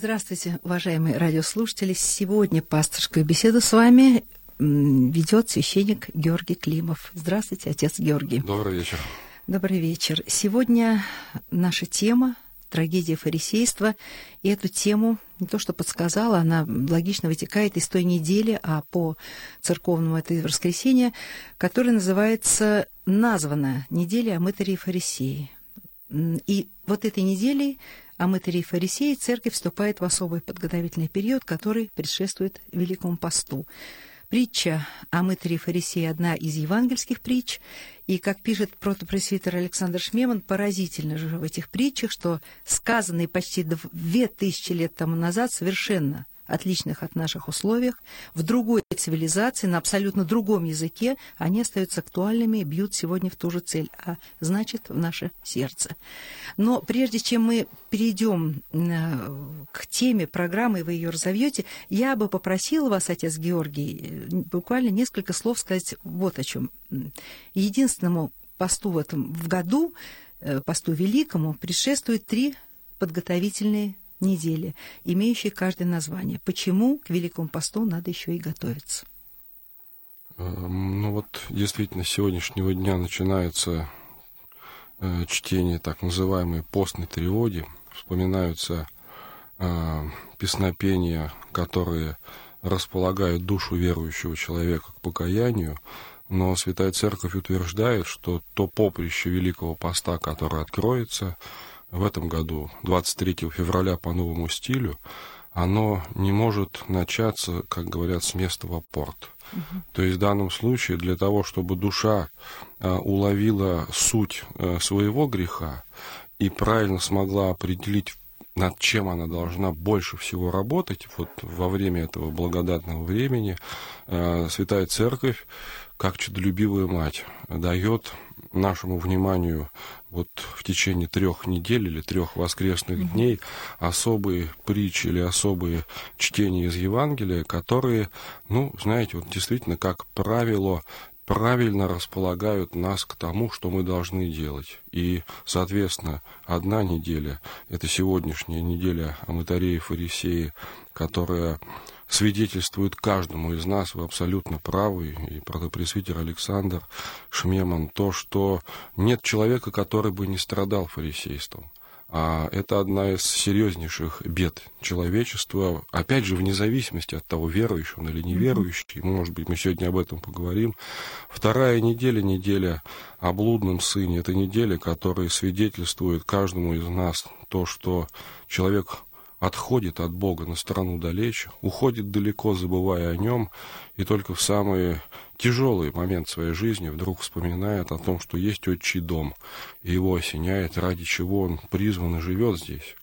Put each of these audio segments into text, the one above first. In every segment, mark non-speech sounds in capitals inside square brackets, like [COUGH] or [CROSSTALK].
Здравствуйте, уважаемые радиослушатели. Сегодня пасторскую беседу с вами ведет священник Георгий Климов. Здравствуйте, отец Георгий. Добрый вечер. Добрый вечер. Сегодня наша тема трагедия фарисейства. И эту тему не то что подсказала, она логично вытекает из той недели, а по церковному это воскресенье, которая называется «Названа неделя о мытаре и фарисеи». И вот этой неделей а мытари и фарисеи церковь вступает в особый подготовительный период, который предшествует Великому посту. Притча о мытаре и фарисее – одна из евангельских притч, и, как пишет протопресвитер Александр Шмеман, поразительно же в этих притчах, что сказанные почти две тысячи лет тому назад совершенно – отличных от наших условиях, в другой цивилизации, на абсолютно другом языке, они остаются актуальными и бьют сегодня в ту же цель, а значит, в наше сердце. Но прежде чем мы перейдем э, к теме программы, вы ее разовьете, я бы попросила вас, отец Георгий, э, буквально несколько слов сказать вот о чем. Единственному посту в этом в году, э, посту великому, предшествует три подготовительные недели, имеющие каждое название. Почему к Великому посту надо еще и готовиться? Эм, ну вот действительно с сегодняшнего дня начинается э, чтение так называемой постной триоди. Вспоминаются э, песнопения, которые располагают душу верующего человека к покаянию, но Святая Церковь утверждает, что то поприще Великого Поста, которое откроется, в этом году, 23 февраля по новому стилю, оно не может начаться, как говорят, с места в порт. Угу. То есть в данном случае для того, чтобы душа а, уловила суть а, своего греха и правильно смогла определить, над чем она должна больше всего работать, вот во время этого благодатного времени, а, Святая Церковь, как чудолюбивая мать, дает нашему вниманию вот в течение трех недель или трех воскресных mm-hmm. дней особые притчи или особые чтения из Евангелия, которые, ну, знаете, вот действительно, как правило, правильно располагают нас к тому, что мы должны делать. И, соответственно, одна неделя, это сегодняшняя неделя о мытаре и фарисеи, которая свидетельствует каждому из нас, вы абсолютно правы, и протопресвитер Александр Шмеман, то, что нет человека, который бы не страдал фарисейством. А это одна из серьезнейших бед человечества, опять же, вне зависимости от того, верующий он или неверующий, может быть, мы сегодня об этом поговорим. Вторая неделя, неделя о блудном сыне, это неделя, которая свидетельствует каждому из нас то, что человек отходит от Бога на сторону далече, уходит далеко, забывая о нем, и только в самый тяжелый момент своей жизни вдруг вспоминает о том, что есть отчий дом, и его осеняет, ради чего он призван и живет здесь.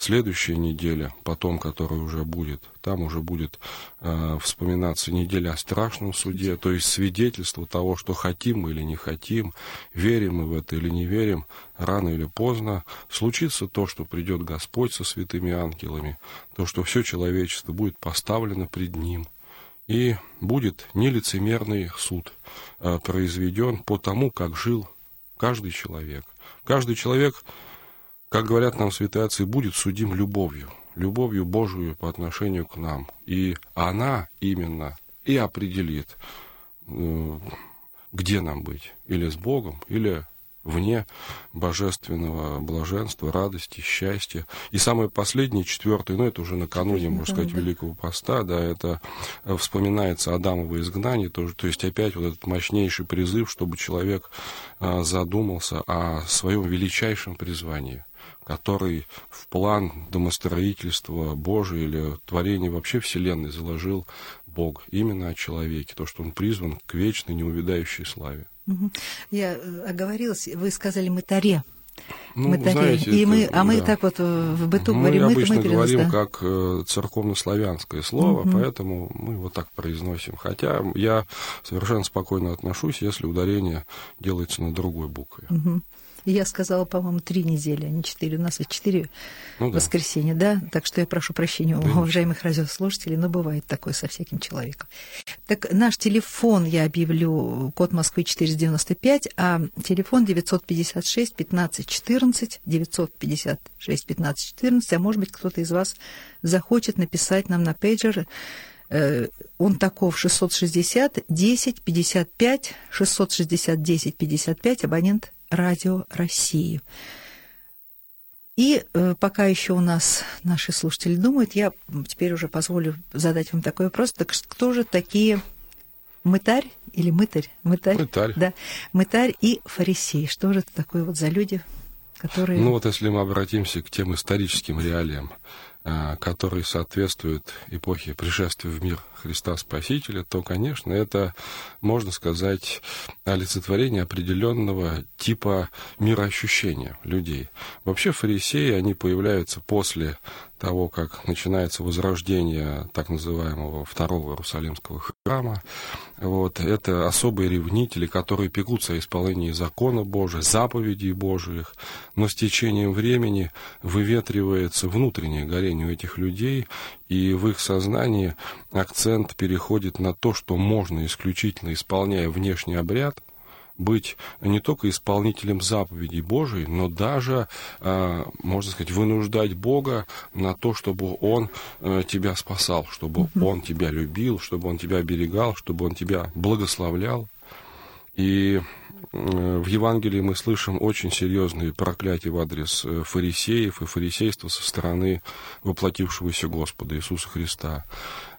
Следующая неделя, потом, которая уже будет, там уже будет э, вспоминаться неделя о страшном суде, то есть свидетельство того, что хотим мы или не хотим, верим мы в это или не верим, рано или поздно случится то, что придет Господь со святыми ангелами, то, что все человечество будет поставлено пред Ним, и будет нелицемерный суд э, произведен по тому, как жил каждый человек. Каждый человек как говорят нам святые отцы, будет судим любовью, любовью Божию по отношению к нам. И она именно и определит, э, где нам быть, или с Богом, или вне божественного блаженства, радости, счастья. И самое последнее, четвертое, ну это уже накануне, можно сказать, Великого Поста, да, это э, вспоминается Адамово изгнание тоже, то есть опять вот этот мощнейший призыв, чтобы человек э, задумался о своем величайшем призвании который в план домостроительства Божия или творения вообще Вселенной заложил Бог именно о человеке, то, что он призван к вечной неувидающей славе. Я э, оговорилась, вы сказали «мытаре». Ну, мы знаете, и это, мы, а мы так вот э, в быту мы говорим, обычно мы говорим да? как э, церковнославянское слово, угу. поэтому мы его так произносим. Хотя я совершенно спокойно отношусь, если ударение делается на другой букве. Угу. Я сказала, по-моему, три недели, а не четыре. У нас ведь четыре ну, да. воскресенья, да? Так что я прошу прощения у да, уважаемых радиослушателей, но бывает такое со всяким человеком. Так наш телефон я объявлю, код Москвы 495, а телефон 956 15 14, 956 15 14, а может быть, кто-то из вас захочет написать нам на пейджер Э, он таков 660 10 55 660 10 55 абонент радио России. И э, пока еще у нас наши слушатели думают, я теперь уже позволю задать вам такой вопрос. Так кто же такие мытарь или мытарь? Мытарь. Мытарь. Да. Мытарь и фарисей. Что же это такое вот за люди, которые... Ну вот если мы обратимся к тем историческим реалиям, а, который соответствует эпохе пришествия в мир Христа Спасителя, то, конечно, это, можно сказать, олицетворение определенного типа мироощущения людей. Вообще фарисеи, они появляются после того, как начинается возрождение так называемого Второго Иерусалимского храма. Вот, это особые ревнители, которые пекутся о исполнении закона Божия, заповедей Божиих, но с течением времени выветривается внутреннее горение у этих людей, и в их сознании акцент переходит на то, что можно исключительно исполняя внешний обряд, быть не только исполнителем заповедей Божией, но даже, а, можно сказать, вынуждать Бога на то, чтобы Он э, тебя спасал, чтобы Он тебя любил, чтобы Он тебя оберегал, чтобы Он тебя благословлял. И в Евангелии мы слышим очень серьезные проклятия в адрес э, фарисеев и фарисейства со стороны воплотившегося Господа Иисуса Христа.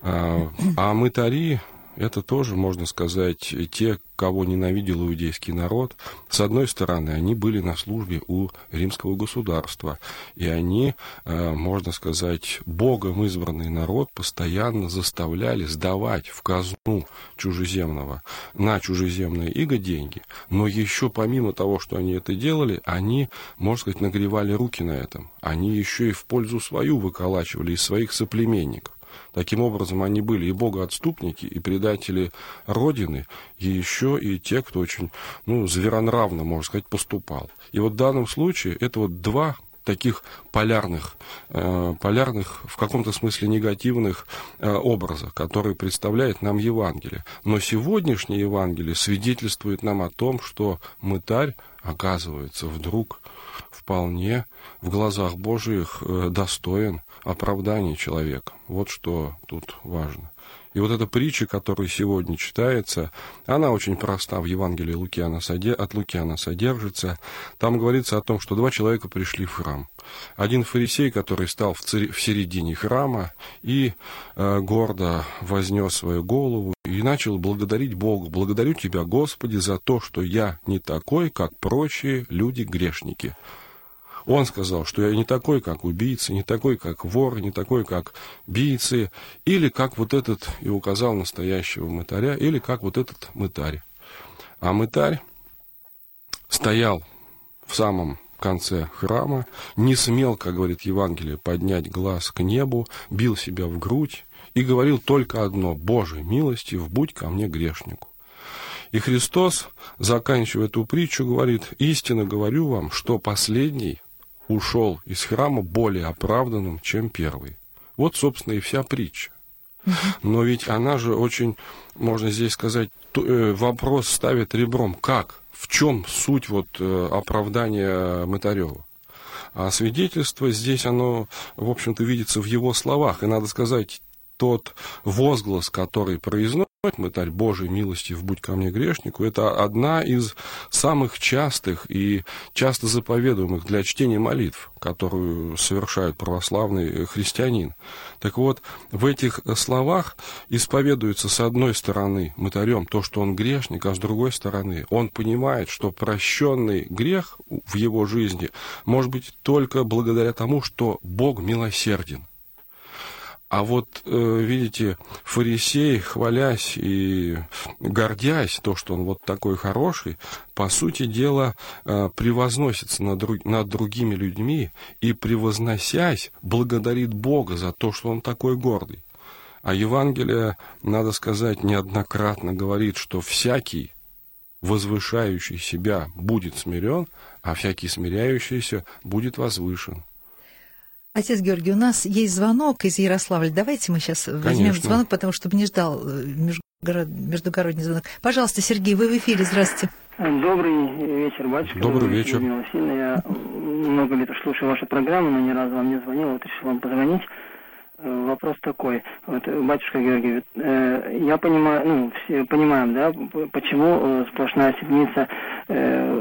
А, а мытари, это тоже, можно сказать, те, кого ненавидел иудейский народ. С одной стороны, они были на службе у римского государства, и они, э, можно сказать, Богом избранный народ постоянно заставляли сдавать в казну чужеземного на чужеземные иго деньги. Но еще помимо того, что они это делали, они, можно сказать, нагревали руки на этом. Они еще и в пользу свою выколачивали из своих соплеменников. Таким образом, они были и богоотступники, и предатели Родины, и еще и те, кто очень, ну, зверонравно, можно сказать, поступал. И вот в данном случае это вот два таких полярных, э, полярных, в каком-то смысле негативных э, образа, которые представляет нам Евангелие. Но сегодняшнее Евангелие свидетельствует нам о том, что мытарь, оказывается, вдруг вполне в глазах Божиих э, достоин оправдания человека. Вот что тут важно. И вот эта притча, которая сегодня читается, она очень проста в Евангелии Лукиана, от Лукиана содержится. Там говорится о том, что два человека пришли в храм. Один фарисей, который стал в, цари, в середине храма и э, гордо вознес свою голову и начал благодарить Бога. «Благодарю Тебя, Господи, за то, что я не такой, как прочие люди-грешники». Он сказал, что я не такой, как убийца, не такой, как вор, не такой, как бийцы, или как вот этот, и указал настоящего мытаря, или как вот этот мытарь. А мытарь стоял в самом конце храма, не смел, как говорит Евангелие, поднять глаз к небу, бил себя в грудь и говорил только одно «Боже, милостив, будь ко мне грешнику». И Христос, заканчивая эту притчу, говорит, «Истинно говорю вам, что последний ушел из храма более оправданным, чем первый. Вот, собственно, и вся притча. Но ведь она же очень, можно здесь сказать, э, вопрос ставит ребром. Как? В чем суть вот э, оправдания Мытарева? А свидетельство здесь, оно, в общем-то, видится в его словах. И надо сказать, тот возглас, который произносит Мытарь Божий милости в будь ко мне грешнику, это одна из самых частых и часто заповедуемых для чтения молитв, которую совершает православный христианин. Так вот, в этих словах исповедуется с одной стороны мытарем то, что он грешник, а с другой стороны он понимает, что прощенный грех в его жизни может быть только благодаря тому, что Бог милосерден. А вот, э, видите, фарисей, хвалясь и гордясь то, что он вот такой хороший, по сути дела, э, превозносится над, над другими людьми и, превозносясь, благодарит Бога за то, что он такой гордый. А Евангелие, надо сказать, неоднократно говорит, что всякий, возвышающий себя будет смирен, а всякий смиряющийся будет возвышен. Отец Георгий, у нас есть звонок из Ярославля. Давайте мы сейчас Конечно. возьмем звонок, потому чтобы не ждал э, междугородний звонок. Пожалуйста, Сергей, вы в эфире. Здравствуйте. Добрый вечер, батюшка. Добрый вечер. Я много лет слушаю вашу программу, но ни разу вам не звонил. Вот решил вам позвонить. Э, вопрос такой, вот, батюшка Георгий, э, я понимаю, ну, все понимаем, да, почему э, сплошная седмица э,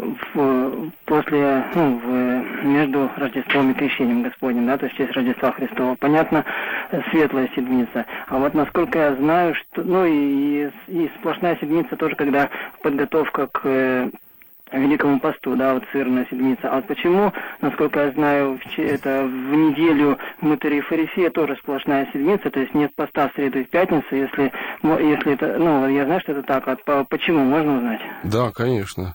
после, ну, в, между Рождеством и Крещением Господним, да, то есть в честь Рождества Христова. Понятно, светлая седмица. А вот насколько я знаю, что, ну, и, и сплошная седмица тоже, когда подготовка к Великому посту, да, вот сырная седмица. А вот почему, насколько я знаю, это в неделю мытарей фарисея тоже сплошная седмица, то есть нет поста в среду и в пятницу, если, если это, ну, я знаю, что это так, а почему, можно узнать? Да, конечно.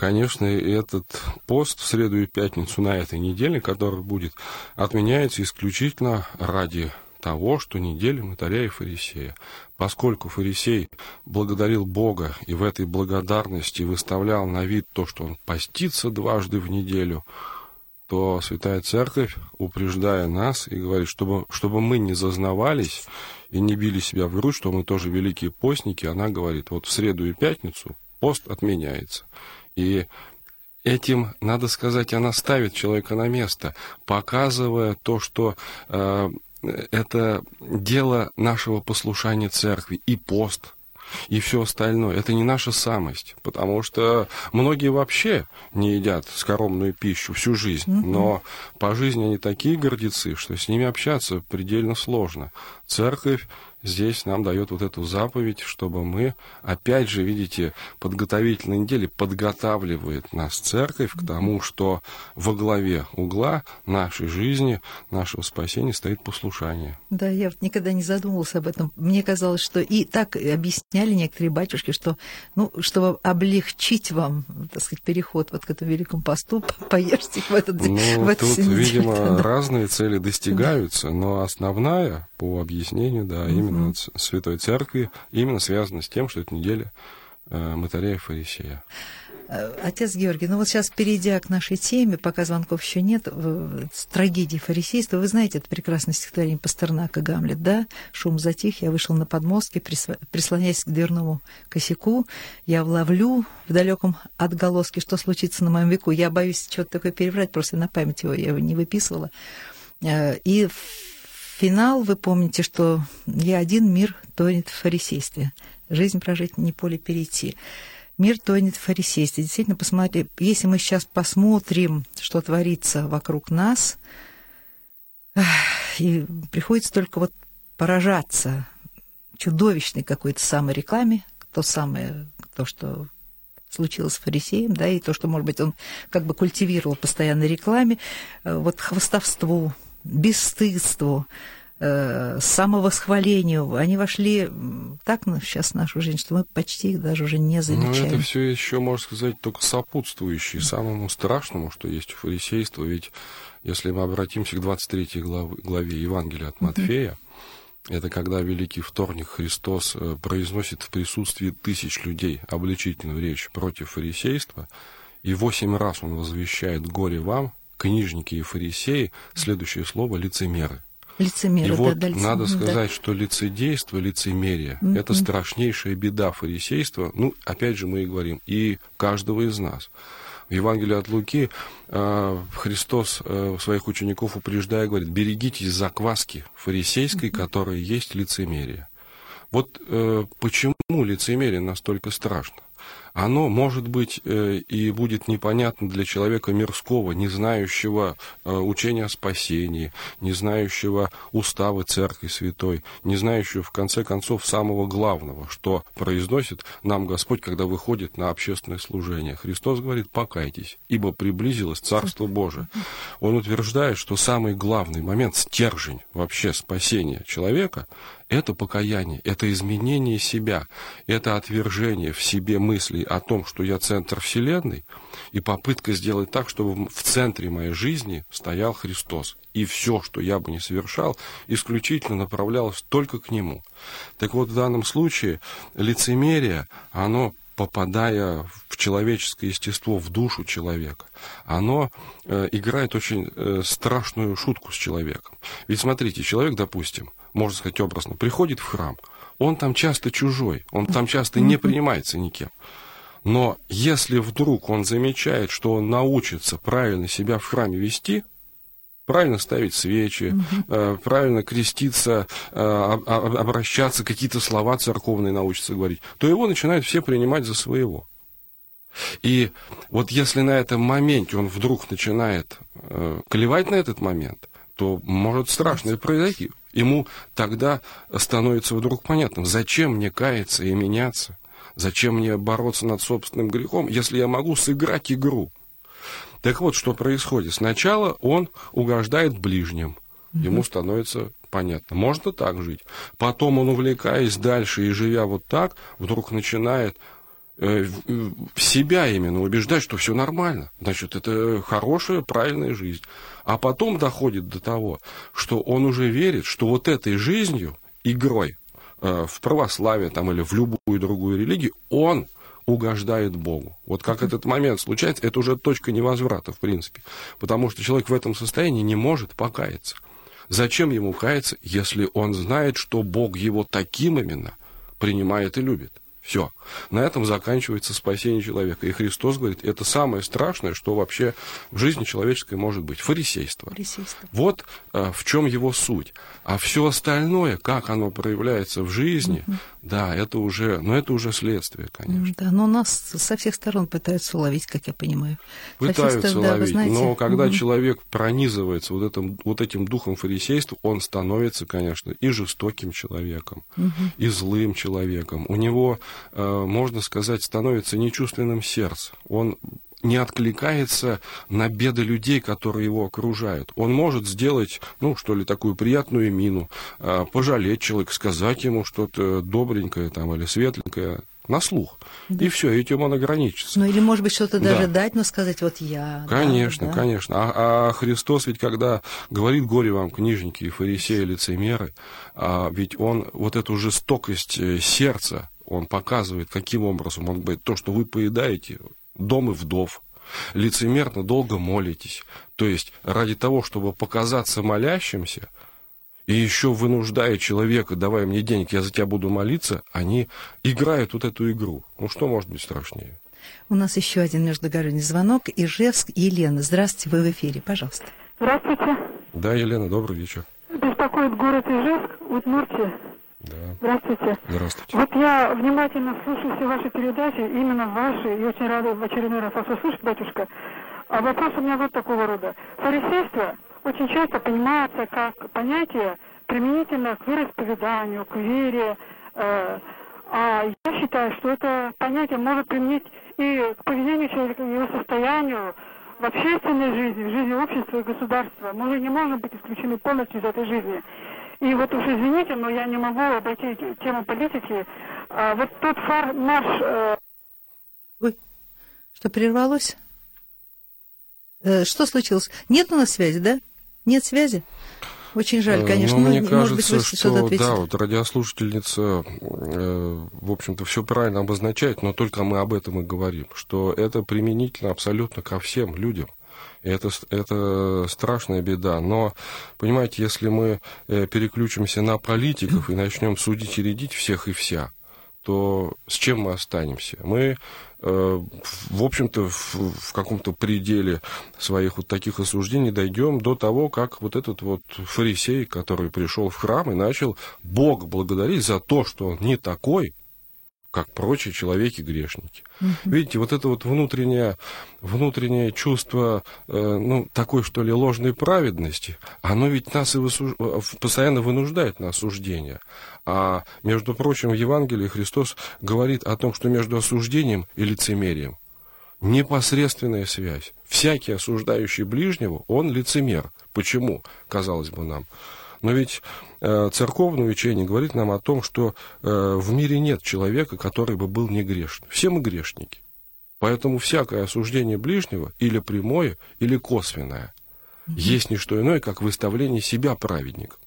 Конечно, этот пост в среду и пятницу на этой неделе, который будет, отменяется исключительно ради того, что неделя мытаря и фарисея. Поскольку фарисей благодарил Бога и в этой благодарности выставлял на вид то, что он постится дважды в неделю, то Святая Церковь, упреждая нас и говорит, чтобы, чтобы мы не зазнавались и не били себя в грудь, что мы тоже великие постники, она говорит, вот в среду и пятницу пост отменяется. И этим, надо сказать, она ставит человека на место, показывая то, что э, это дело нашего послушания церкви и пост, и все остальное. Это не наша самость, потому что многие вообще не едят скоромную пищу всю жизнь, но по жизни они такие гордецы, что с ними общаться предельно сложно. Церковь здесь нам дает вот эту заповедь, чтобы мы, опять же, видите, подготовительной неделе подготавливает нас церковь к тому, что во главе угла нашей жизни, нашего спасения стоит послушание. Да, я вот никогда не задумывался об этом. Мне казалось, что и так объясняли некоторые батюшки, что, ну, чтобы облегчить вам, так сказать, переход вот к этому великому посту, [LAUGHS] поешьте в этот ну, в эту тут, видимо, [LAUGHS] да. разные цели достигаются, но основная, по объяснению, да, именно именно Святой Церкви, именно связано с тем, что это неделя э, Матаря и Фарисея. Э, отец Георгий, ну вот сейчас, перейдя к нашей теме, пока звонков еще нет, с трагедии фарисейства, вы знаете, это прекрасное стихотворение Пастернака «Гамлет», да? Шум затих, я вышел на подмостки, прислоняясь к дверному косяку, я вловлю в далеком отголоске, что случится на моем веку. Я боюсь что-то такое переврать, просто на память его я его не выписывала. Э, и Финал, вы помните, что я один, мир тонет в фарисействе. Жизнь прожить, не поле перейти. Мир тонет в фарисействе. Действительно, посмотрите, если мы сейчас посмотрим, что творится вокруг нас, и приходится только вот поражаться чудовищной какой-то саморекламе, то самое, то, что случилось с фарисеем, да, и то, что, может быть, он как бы культивировал постоянно рекламе, э, вот хвостовству, бесстыдству, э, самовосхвалению, они вошли так ну, сейчас в нашу жизнь, что мы почти их даже уже не замечаем. Ну, это все еще, можно сказать, только сопутствующие самому страшному, что есть у фарисейства. Ведь если мы обратимся к 23 главе, главе Евангелия от Матфея, это когда Великий Вторник Христос э, произносит в присутствии тысяч людей обличительную речь против фарисейства, и восемь раз он возвещает «Горе вам, книжники и фарисеи, следующее слово лицемеры. Лицемеры, и вот да, да, надо сказать, да. что лицедейство, лицемерие mm-hmm. это страшнейшая беда фарисейства. Ну, опять же, мы и говорим, и каждого из нас. В Евангелии от Луки э, Христос э, своих учеников упреждая говорит, берегитесь закваски фарисейской, mm-hmm. которая есть лицемерие. Вот э, почему лицемерие настолько страшно? Оно, может быть, э, и будет непонятно для человека мирского, не знающего э, учения о спасении, не знающего уставы Церкви Святой, не знающего, в конце концов, самого главного, что произносит нам Господь, когда выходит на общественное служение. Христос говорит, покайтесь, ибо приблизилось Царство Божие. Он утверждает, что самый главный момент, стержень вообще спасения человека, это покаяние, это изменение себя, это отвержение в себе мыслей о том, что я центр Вселенной, и попытка сделать так, чтобы в центре моей жизни стоял Христос. И все, что я бы не совершал, исключительно направлялось только к Нему. Так вот, в данном случае лицемерие, оно попадая в человеческое естество, в душу человека, оно э, играет очень э, страшную шутку с человеком. Ведь смотрите, человек, допустим, можно сказать образно, приходит в храм, он там часто чужой, он там часто не принимается никем. Но если вдруг он замечает, что он научится правильно себя в храме вести, правильно ставить свечи, угу. правильно креститься, э, обращаться, какие-то слова церковные научиться говорить, то его начинают все принимать за своего. И вот если на этом моменте он вдруг начинает э, клевать на этот момент, то может страшное произойти. Ему тогда становится вдруг понятным, зачем мне каяться и меняться, зачем мне бороться над собственным грехом, если я могу сыграть игру. Так вот, что происходит. Сначала он угождает ближним. Ему становится понятно. Можно так жить. Потом он, увлекаясь дальше и живя вот так, вдруг начинает э, себя именно убеждать, что все нормально. Значит, это хорошая, правильная жизнь. А потом доходит до того, что он уже верит, что вот этой жизнью, игрой э, в православие там, или в любую другую религию, он угождает Богу. Вот как этот момент случается, это уже точка невозврата, в принципе. Потому что человек в этом состоянии не может покаяться. Зачем ему каяться, если он знает, что Бог его таким именно принимает и любит? Все. На этом заканчивается спасение человека. И Христос говорит, это самое страшное, что вообще в жизни человеческой может быть. Фарисейство. Фарисейство. Вот а, в чем его суть. А все остальное, как оно проявляется в жизни, угу. да, это уже, но это уже следствие, конечно. Да, но нас со всех сторон пытаются уловить, как я понимаю. Пытаются сторон, уловить, да, знаете, но когда угу. человек пронизывается вот этим, вот этим духом фарисейства, он становится, конечно, и жестоким человеком, угу. и злым человеком. У него можно сказать, становится нечувственным сердце. Он не откликается на беды людей, которые его окружают. Он может сделать, ну, что ли, такую приятную мину, э, пожалеть человека, сказать ему что-то добренькое там или светленькое, на слух. Да. И все, этим он ограничится. Ну или, может быть, что-то даже да. дать, но сказать, вот я. Конечно, да, конечно. А, а Христос ведь, когда говорит горе вам, книжники и фарисеи, лицемеры, а ведь он вот эту жестокость э, сердца, он показывает, каким образом он говорит, то, что вы поедаете, дом и вдов, лицемерно долго молитесь. То есть ради того, чтобы показаться молящимся, и еще вынуждая человека, давай мне денег, я за тебя буду молиться, они играют вот эту игру. Ну что может быть страшнее? У нас еще один междугородний звонок. Ижевск, Елена. Здравствуйте, вы в эфире, пожалуйста. Здравствуйте. Да, Елена, добрый вечер. Беспокоит город Ижевск, Удмуртия. Да. Здравствуйте. Здравствуйте. Вот я внимательно слушаю все ваши передачи, именно ваши, и очень рада в очередной раз вас услышать, батюшка. А вопрос у меня вот такого рода. Фарисейство очень часто понимается как понятие применительно к вероисповеданию, к вере. Э, а я считаю, что это понятие может применить и к поведению человека, его состоянию, в общественной жизни, в жизни общества и государства. Мы не можем быть исключены полностью из этой жизни. И вот уж извините, но я не могу обойти тему политики. А вот тот фар наш... Э... Ой, что прервалось? Э, что случилось? Нет у нас связи, да? Нет связи? Очень жаль, э, конечно. Ну, мне кажется, быть, что, да, вот радиослушательница, э, в общем-то, все правильно обозначает, но только мы об этом и говорим, что это применительно абсолютно ко всем людям. Это, это страшная беда. Но, понимаете, если мы э, переключимся на политиков и начнем судить и рядить всех и вся, то с чем мы останемся? Мы, э, в общем-то, в, в каком-то пределе своих вот таких осуждений дойдем до того, как вот этот вот фарисей, который пришел в храм и начал Бог благодарить за то, что он не такой, как прочие человеки-грешники. Угу. Видите, вот это вот внутреннее, внутреннее чувство, э, ну, такой, что ли, ложной праведности, оно ведь нас и высуж... постоянно вынуждает на осуждение. А, между прочим, в Евангелии Христос говорит о том, что между осуждением и лицемерием непосредственная связь. Всякий осуждающий ближнего, он лицемер. Почему, казалось бы нам? Но ведь э, церковное учение говорит нам о том, что э, в мире нет человека, который бы был не грешен. Все мы грешники. Поэтому всякое осуждение ближнего, или прямое, или косвенное, mm-hmm. есть не что иное, как выставление себя праведником.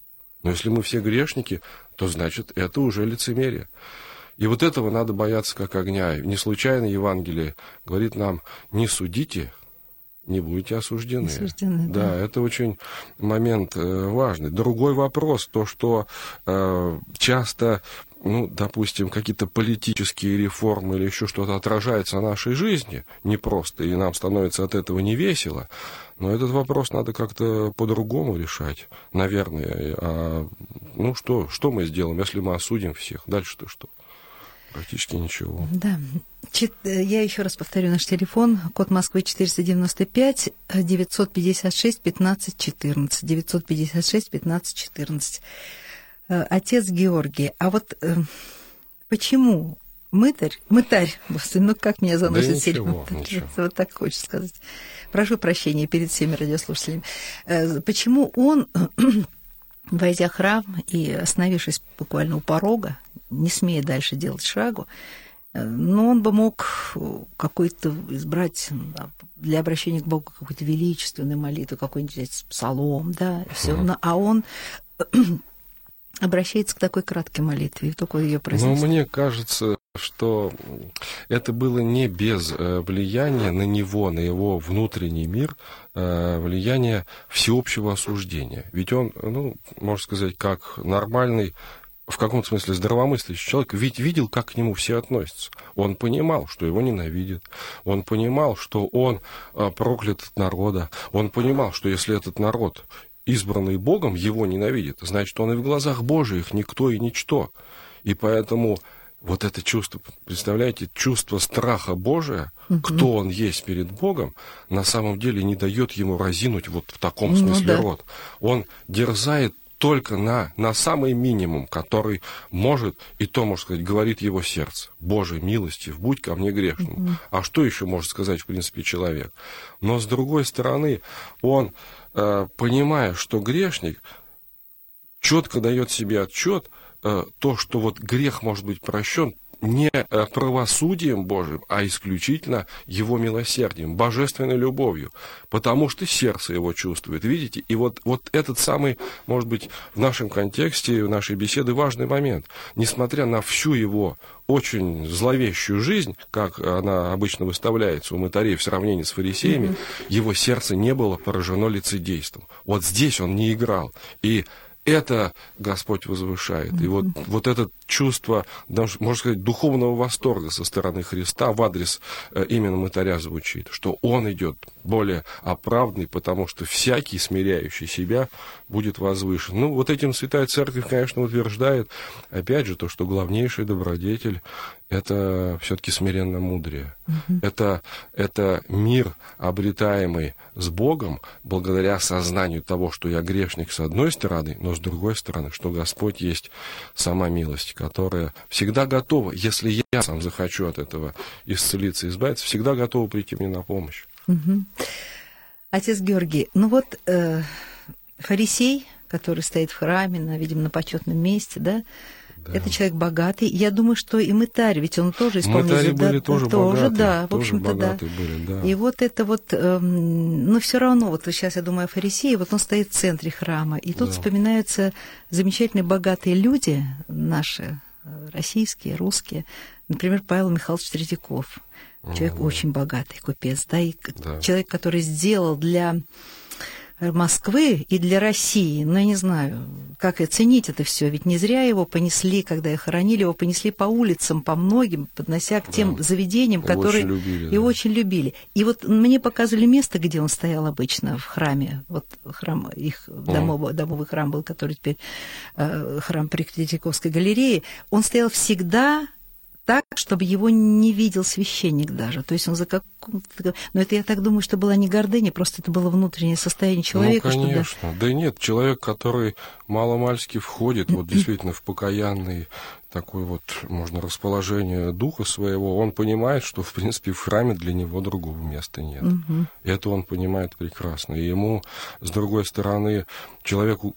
Но если мы все грешники, то значит это уже лицемерие. И вот этого надо бояться как огня. Не случайно Евангелие говорит нам, не судите, не будете осуждены. осуждены да. да, это очень момент э, важный. Другой вопрос, то, что э, часто ну, допустим, какие-то политические реформы или еще что-то отражается на нашей жизни, не просто, и нам становится от этого не весело, но этот вопрос надо как-то по-другому решать, наверное. А, ну, что, что мы сделаем, если мы осудим всех? Дальше-то что? Практически ничего. Да. Я еще раз повторю наш телефон. Код Москвы 495 956 15 14. 956 15 14. Отец Георгий, а вот э, почему мытарь, мытарь, господи, ну как меня заносит да ничего, ничего. [LAUGHS] Вот так хочется сказать. Прошу прощения перед всеми радиослушателями. Э, почему он войдя в храм и остановившись буквально у порога, не смея дальше делать шагу, э, но он бы мог какой-то избрать для обращения к Богу какую-то величественную молитву, какой-нибудь псалом, да, все. А он обращается к такой краткой молитве, и только ее произносит. Ну, мне кажется, что это было не без э, влияния на него, на его внутренний мир, э, влияния всеобщего осуждения. Ведь он, ну, можно сказать, как нормальный в каком-то смысле здравомыслящий человек ведь видел, как к нему все относятся. Он понимал, что его ненавидят. Он понимал, что он э, проклят от народа. Он понимал, что если этот народ избранный Богом, его ненавидит, значит, он и в глазах Божиих никто и ничто. И поэтому вот это чувство, представляете, чувство страха Божия, угу. кто он есть перед Богом, на самом деле не дает ему разинуть вот в таком ну смысле да. рот. Он дерзает только на, на самый минимум, который может, и то, можно сказать, говорит его сердце. Боже, милости, будь ко мне грешным. Mm-hmm. А что еще может сказать, в принципе, человек? Но, с другой стороны, он понимая, что грешник четко дает себе отчет, э, то, что вот грех может быть прощен не э, правосудием Божьим, а исключительно его милосердием, божественной любовью, потому что сердце его чувствует, видите? И вот, вот этот самый, может быть, в нашем контексте, в нашей беседы важный момент. Несмотря на всю его очень зловещую жизнь, как она обычно выставляется у мытарей в сравнении с фарисеями, mm-hmm. его сердце не было поражено лицедейством. Вот здесь он не играл. И это Господь возвышает. И вот, вот это чувство, даже, можно сказать, духовного восторга со стороны Христа в адрес э, именно мытаря звучит, что он идет более оправданный, потому что всякий, смиряющий себя, будет возвышен. Ну, вот этим Святая Церковь, конечно, утверждает, опять же, то, что главнейший добродетель это все-таки смиренно мудрее. Угу. Это, это мир, обретаемый с Богом, благодаря сознанию того, что я грешник с одной стороны, но с другой стороны, что Господь есть сама милость, которая всегда готова, если я сам захочу от этого исцелиться, избавиться, всегда готова прийти мне на помощь. Угу. Отец Георгий, ну вот э, фарисей, который стоит в храме, на, видимо, на почетном месте, да, да. Это человек богатый. Я думаю, что и мытарь, ведь он тоже исполнитель. Мытари были да, тоже, тоже богатые. да, в общем-то, да. Были, да. И вот это вот, эм, ну, все равно, вот сейчас я думаю о фарисее, вот он стоит в центре храма, и тут да. вспоминаются замечательные богатые люди, наши, э, российские, русские, например, Павел Михайлович Третьяков. Человек угу. очень богатый, купец, да, и да. человек, который сделал для Москвы и для России. Ну, я не знаю, как оценить это все. Ведь не зря его понесли, когда их хоронили, его понесли по улицам, по многим, поднося к тем да. заведениям, его которые очень любили, его да. очень любили. И вот мне показывали место, где он стоял обычно в храме. Вот храм, их домовый, домовый храм был, который теперь э, храм при Третьяковской галерее. Он стоял всегда так, чтобы его не видел священник даже. То есть он за каком-то... Но это, я так думаю, что была не гордыня, просто это было внутреннее состояние человека. Ну, конечно. Что, да... да нет, человек, который маломальски входит вот действительно в покаянный такое вот, можно, расположение духа своего, он понимает, что, в принципе, в храме для него другого места нет. Угу. Это он понимает прекрасно. И ему, с другой стороны, человеку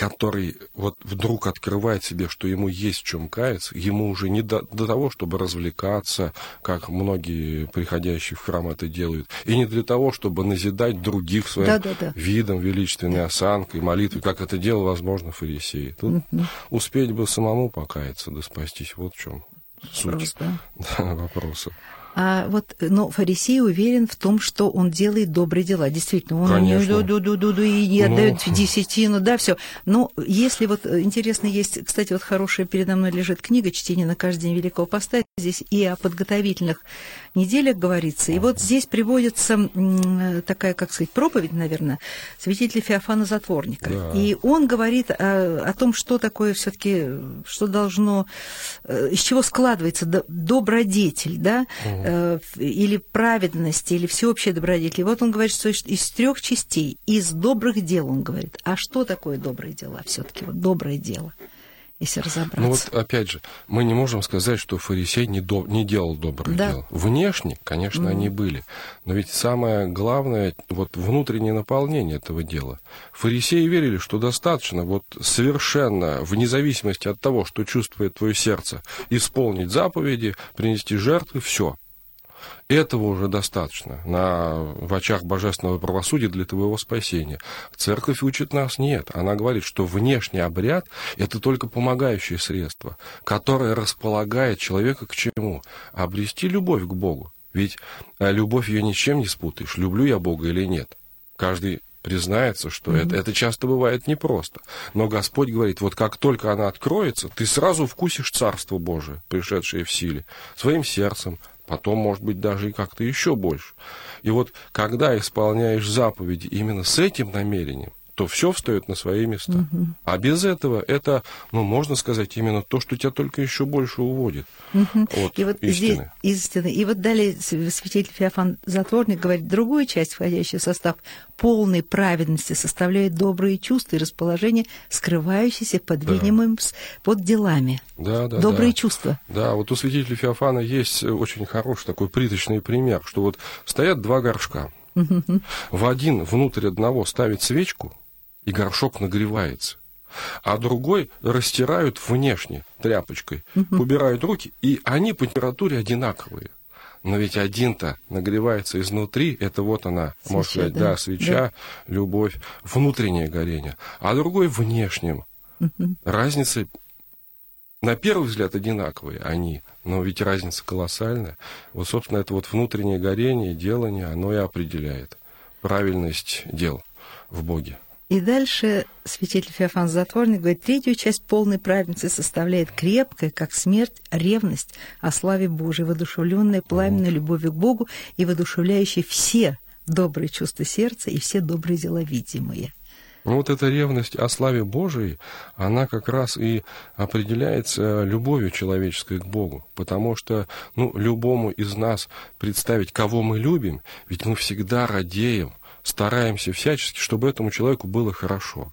который вот вдруг открывает себе, что ему есть в чем каяться, ему уже не до, до того, чтобы развлекаться, как многие приходящие в храм это делают, и не для того, чтобы назидать других своим да, да, да. видом, величественной осанкой, молитвой, как это делал, возможно, фарисеи. Тут угу. успеть бы самому покаяться, да спастись, вот в чем суть да. Да, [LAUGHS] вопроса. А вот, но фарисей уверен в том, что он делает добрые дела. Действительно, он Конечно. ду ду ду ду и не Ну. отдает в десятину, да, все. Но если вот э, интересно есть, кстати, вот хорошая передо мной лежит книга «Чтение на каждый день Великого Поста». Здесь и о подготовительных неделях говорится. И вот здесь приводится м, такая, как сказать, проповедь, наверное, святителя Феофана Затворника. Да. И он говорит о, о том, что такое все-таки, что должно, э, из чего складывается до- добродетель, да, э, или праведность, или всеобщая добродетель. И вот он говорит, что из, трех частей, из добрых дел, он говорит. А что такое добрые дела все-таки? Вот доброе дело, если разобраться. Ну вот опять же, мы не можем сказать, что фарисей не, до- не делал добрых Да. дел. Внешне, конечно, они были. Но ведь самое главное, вот внутреннее наполнение этого дела. Фарисеи верили, что достаточно вот совершенно, вне зависимости от того, что чувствует твое сердце, исполнить заповеди, принести жертвы, все. Этого уже достаточно на, в очах божественного правосудия для твоего спасения. Церковь учит нас нет. Она говорит, что внешний обряд – это только помогающее средство, которое располагает человека к чему? Обрести любовь к Богу. Ведь э, любовь ее ничем не спутаешь, люблю я Бога или нет. Каждый признается, что это, это часто бывает непросто. Но Господь говорит, вот как только она откроется, ты сразу вкусишь Царство Божие, пришедшее в силе, своим сердцем, потом, может быть, даже и как-то еще больше. И вот когда исполняешь заповеди именно с этим намерением, то все встает на свои места. А без этого это, ну, можно сказать, именно то, что тебя только еще больше уводит от И вот здесь истины. истины. И вот далее св- святитель Феофан Затворник говорит, другую часть, входящую в состав полной праведности, составляет добрые чувства и расположение, скрывающиеся под видимым с- под делами. Да, да, добрые да. чувства. Да, вот у святителя Феофана есть очень хороший такой приточный пример, что вот стоят два горшка. В один внутрь одного ставит свечку, и горшок нагревается. А другой растирают внешне тряпочкой, убирают руки, и они по температуре одинаковые. Но ведь один-то нагревается изнутри, это вот она, можно Свеча, сказать, да. да, свеча, любовь, внутреннее горение. А другой внешним. Разница на первый взгляд одинаковые они, но ведь разница колоссальная. Вот, собственно, это вот внутреннее горение, делание, оно и определяет правильность дел в Боге. И дальше святитель Феофан Затворник говорит, третью часть полной праведности составляет крепкая, как смерть, ревность о славе Божией, воодушевленная пламенной любовью к Богу и воодушевляющая все добрые чувства сердца и все добрые дела видимые. Ну вот эта ревность о славе Божией, она как раз и определяется любовью человеческой к Богу. Потому что, ну, любому из нас представить, кого мы любим, ведь мы всегда радеем, стараемся всячески, чтобы этому человеку было хорошо.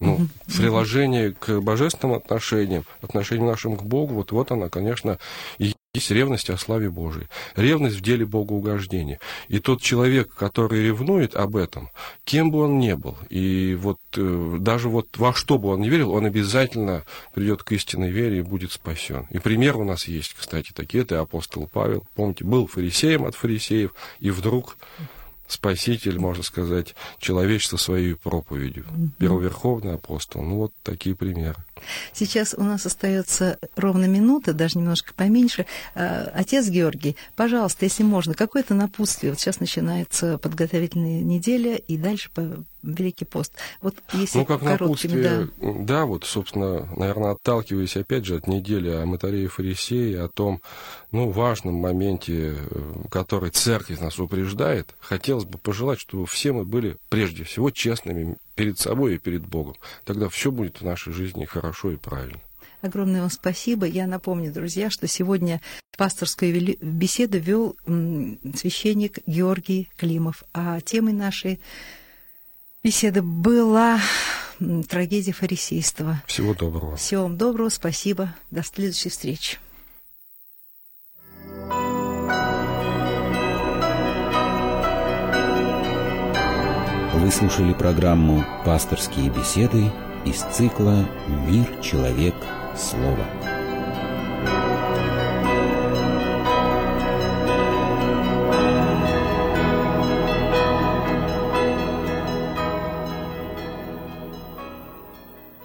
Ну, приложение к божественным отношениям, отношениям нашим к Богу, вот, вот она, конечно, и есть ревность о славе Божией. Ревность в деле Богоугождения. И тот человек, который ревнует об этом, кем бы он ни был, и вот э, даже вот во что бы он ни верил, он обязательно придет к истинной вере и будет спасен. И пример у нас есть, кстати, такие, это апостол Павел, помните, был фарисеем от фарисеев, и вдруг спаситель, можно сказать, человечества своей проповедью. Первоверховный апостол. Ну, вот такие примеры. Сейчас у нас остается ровно минута, даже немножко поменьше. А, Отец Георгий, пожалуйста, если можно, какое-то напутствие. Вот сейчас начинается подготовительная неделя, и дальше по Великий пост. Вот если Ну, как короткими, да. напутствие, да. вот, собственно, наверное, отталкиваясь, опять же, от недели о Матарее Фарисеи, о том, ну, важном моменте, э, который церковь нас упреждает, хотелось бы пожелать, чтобы все мы были, прежде всего, честными перед собой и перед Богом. Тогда все будет в нашей жизни хорошо и правильно. Огромное вам спасибо. Я напомню, друзья, что сегодня пасторскую беседу вел священник Георгий Климов, а темой нашей беседы была трагедия фарисейства. Всего доброго. Всего вам доброго, спасибо. До следующей встречи. Вы слушали программу «Пасторские беседы» из цикла «Мир, человек, слово».